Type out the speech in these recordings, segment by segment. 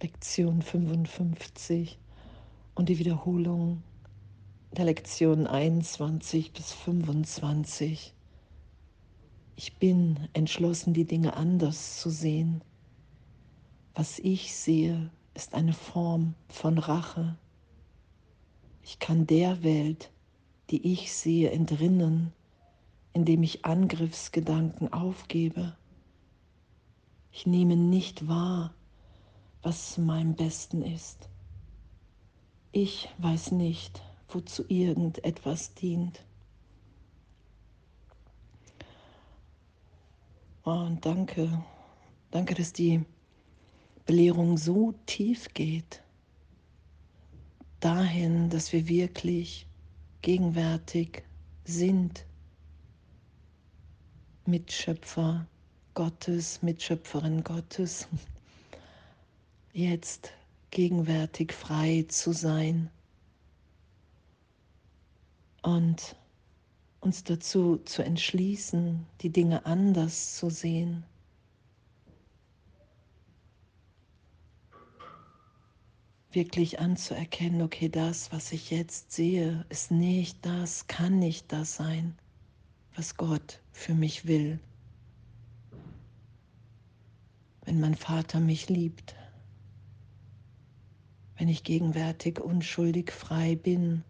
Lektion 55 und die Wiederholung der Lektionen 21 bis 25. Ich bin entschlossen, die Dinge anders zu sehen. Was ich sehe, ist eine Form von Rache. Ich kann der Welt, die ich sehe, entrinnen, indem ich Angriffsgedanken aufgebe. Ich nehme nicht wahr, was meinem Besten ist. Ich weiß nicht, wozu irgendetwas dient. Und danke, danke, dass die Belehrung so tief geht, dahin, dass wir wirklich gegenwärtig sind, Mitschöpfer Gottes, Mitschöpferin Gottes, jetzt gegenwärtig frei zu sein und uns dazu zu entschließen, die Dinge anders zu sehen. Wirklich anzuerkennen, okay, das, was ich jetzt sehe, ist nicht das, kann nicht das sein, was Gott für mich will. Wenn mein Vater mich liebt, wenn ich gegenwärtig unschuldig frei bin,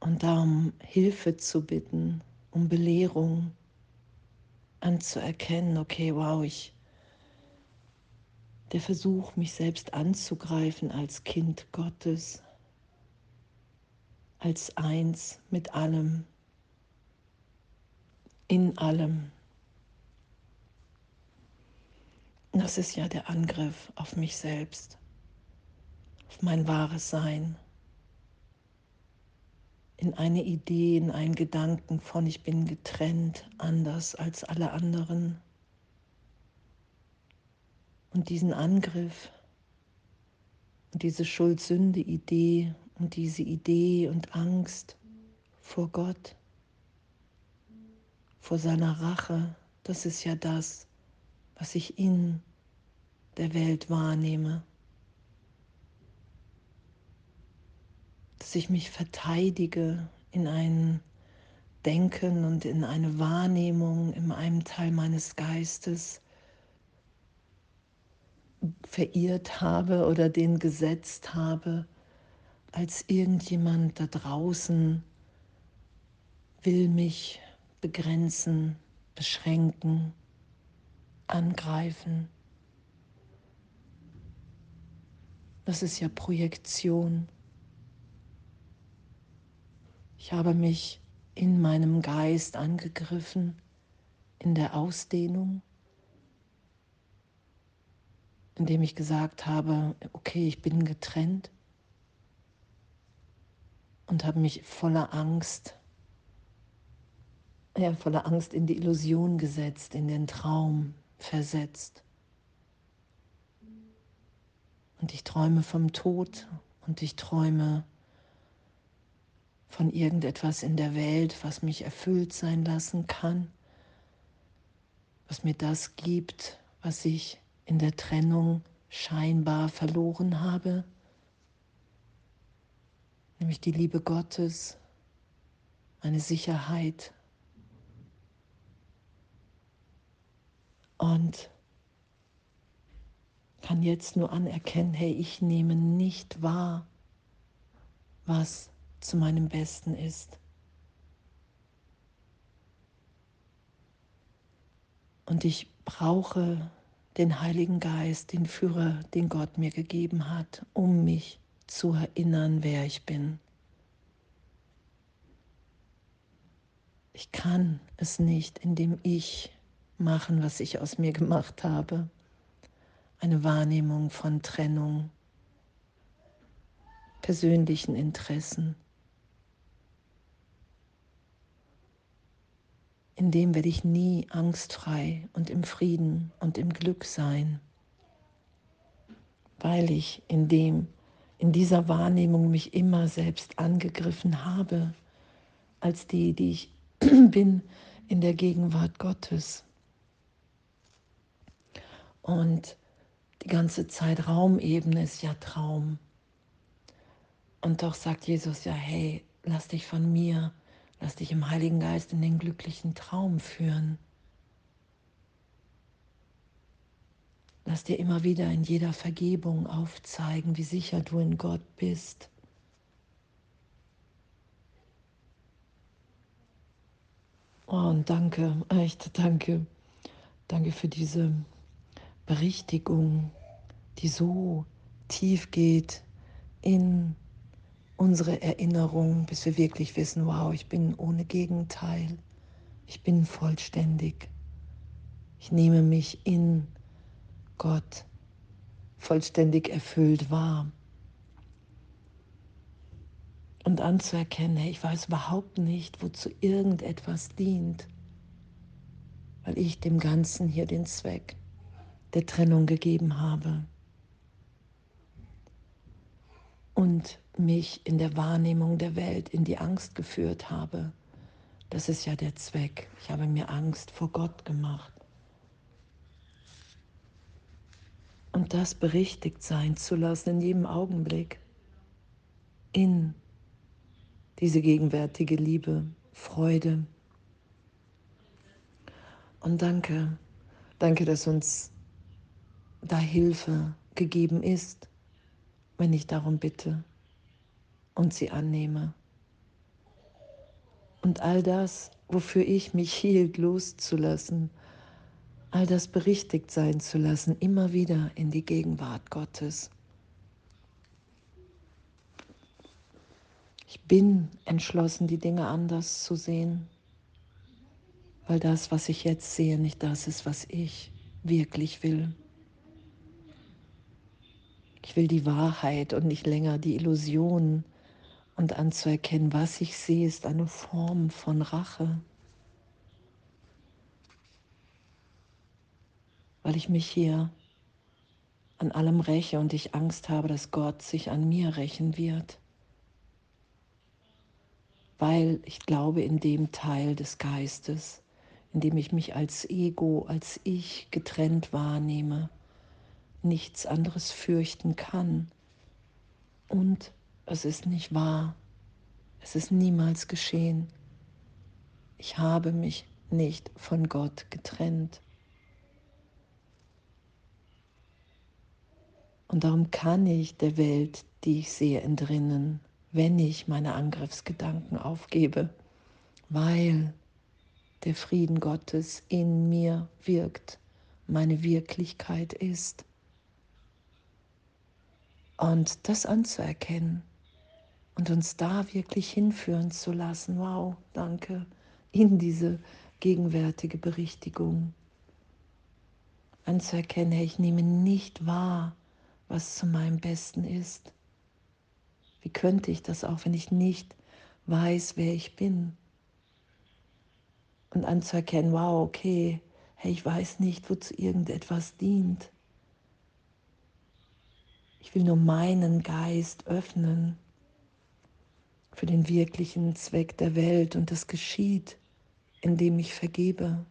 und darum Hilfe zu bitten, um Belehrung anzuerkennen, okay, wow, ich, der Versuch, mich selbst anzugreifen als Kind Gottes, als eins mit allem, in allem. Das ist ja der Angriff auf mich selbst, auf mein wahres Sein in eine Idee, in einen Gedanken von ich bin getrennt, anders als alle anderen. Und diesen Angriff und diese Schuld-Sünde-Idee und diese Idee und Angst vor Gott, vor seiner Rache, das ist ja das, was ich in der Welt wahrnehme. dass ich mich verteidige in ein Denken und in eine Wahrnehmung in einem Teil meines Geistes verirrt habe oder den gesetzt habe, als irgendjemand da draußen will mich begrenzen, beschränken, angreifen. Das ist ja Projektion. Ich habe mich in meinem Geist angegriffen, in der Ausdehnung, indem ich gesagt habe, okay, ich bin getrennt und habe mich voller Angst, ja, voller Angst in die Illusion gesetzt, in den Traum versetzt. Und ich träume vom Tod und ich träume von irgendetwas in der Welt, was mich erfüllt sein lassen kann, was mir das gibt, was ich in der Trennung scheinbar verloren habe, nämlich die Liebe Gottes, meine Sicherheit. Und kann jetzt nur anerkennen, hey, ich nehme nicht wahr, was zu meinem Besten ist. Und ich brauche den Heiligen Geist, den Führer, den Gott mir gegeben hat, um mich zu erinnern, wer ich bin. Ich kann es nicht, indem ich machen, was ich aus mir gemacht habe. Eine Wahrnehmung von Trennung, persönlichen Interessen. in dem werde ich nie angstfrei und im Frieden und im Glück sein, weil ich in dem, in dieser Wahrnehmung mich immer selbst angegriffen habe, als die, die ich bin in der Gegenwart Gottes. Und die ganze Zeit Raumebene ist ja Traum. Und doch sagt Jesus ja, hey, lass dich von mir, lass dich im Heiligen Geist in den glücklichen Traum führen. Lass dir immer wieder in jeder Vergebung aufzeigen, wie sicher du in Gott bist. Oh, und danke, echt danke. Danke für diese Berichtigung, die so tief geht in unsere Erinnerung, bis wir wirklich wissen, wow, ich bin ohne Gegenteil, ich bin vollständig. Ich nehme mich in Gott vollständig erfüllt wahr. Und anzuerkennen, ich weiß überhaupt nicht, wozu irgendetwas dient, weil ich dem Ganzen hier den Zweck der Trennung gegeben habe. Und mich in der Wahrnehmung der Welt in die Angst geführt habe. Das ist ja der Zweck. Ich habe mir Angst vor Gott gemacht. Und das berichtigt sein zu lassen in jedem Augenblick. In diese gegenwärtige Liebe, Freude. Und danke, danke, dass uns da Hilfe gegeben ist, wenn ich darum bitte und sie annehme. Und all das, wofür ich mich hielt, loszulassen, all das berichtigt sein zu lassen, immer wieder in die Gegenwart Gottes. Ich bin entschlossen, die Dinge anders zu sehen, weil das, was ich jetzt sehe, nicht das ist, was ich wirklich will. Ich will die Wahrheit und nicht länger die Illusion und anzuerkennen, was ich sehe, ist eine Form von Rache. Weil ich mich hier an allem räche und ich Angst habe, dass Gott sich an mir rächen wird. Weil ich glaube in dem Teil des Geistes, in dem ich mich als Ego, als Ich getrennt wahrnehme, nichts anderes fürchten kann und es ist nicht wahr. Es ist niemals geschehen. Ich habe mich nicht von Gott getrennt. Und darum kann ich der Welt, die ich sehe, entrinnen, wenn ich meine Angriffsgedanken aufgebe, weil der Frieden Gottes in mir wirkt, meine Wirklichkeit ist. Und das anzuerkennen und uns da wirklich hinführen zu lassen. Wow, danke, in diese gegenwärtige Berichtigung. Anzuerkennen, hey, ich nehme nicht wahr, was zu meinem Besten ist. Wie könnte ich das auch, wenn ich nicht weiß, wer ich bin? Und anzuerkennen, wow, okay, hey, ich weiß nicht, wozu irgendetwas dient. Ich will nur meinen Geist öffnen für den wirklichen Zweck der Welt. Und das geschieht, indem ich vergebe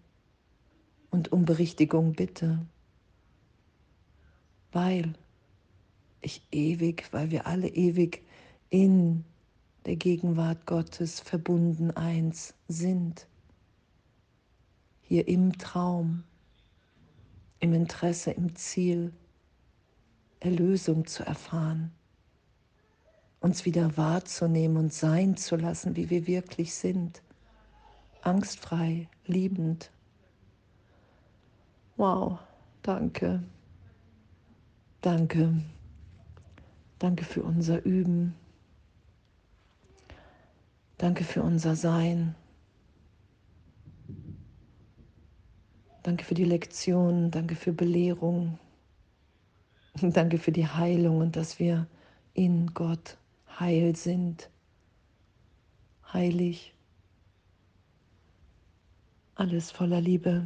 und um Berichtigung bitte, weil ich ewig, weil wir alle ewig in der Gegenwart Gottes verbunden eins sind, hier im Traum, im Interesse, im Ziel, Erlösung zu erfahren uns wieder wahrzunehmen und sein zu lassen, wie wir wirklich sind. Angstfrei, liebend. Wow, danke. Danke. Danke für unser Üben. Danke für unser Sein. Danke für die Lektion. Danke für Belehrung. Danke für die Heilung und dass wir in Gott heil sind, heilig, alles voller Liebe.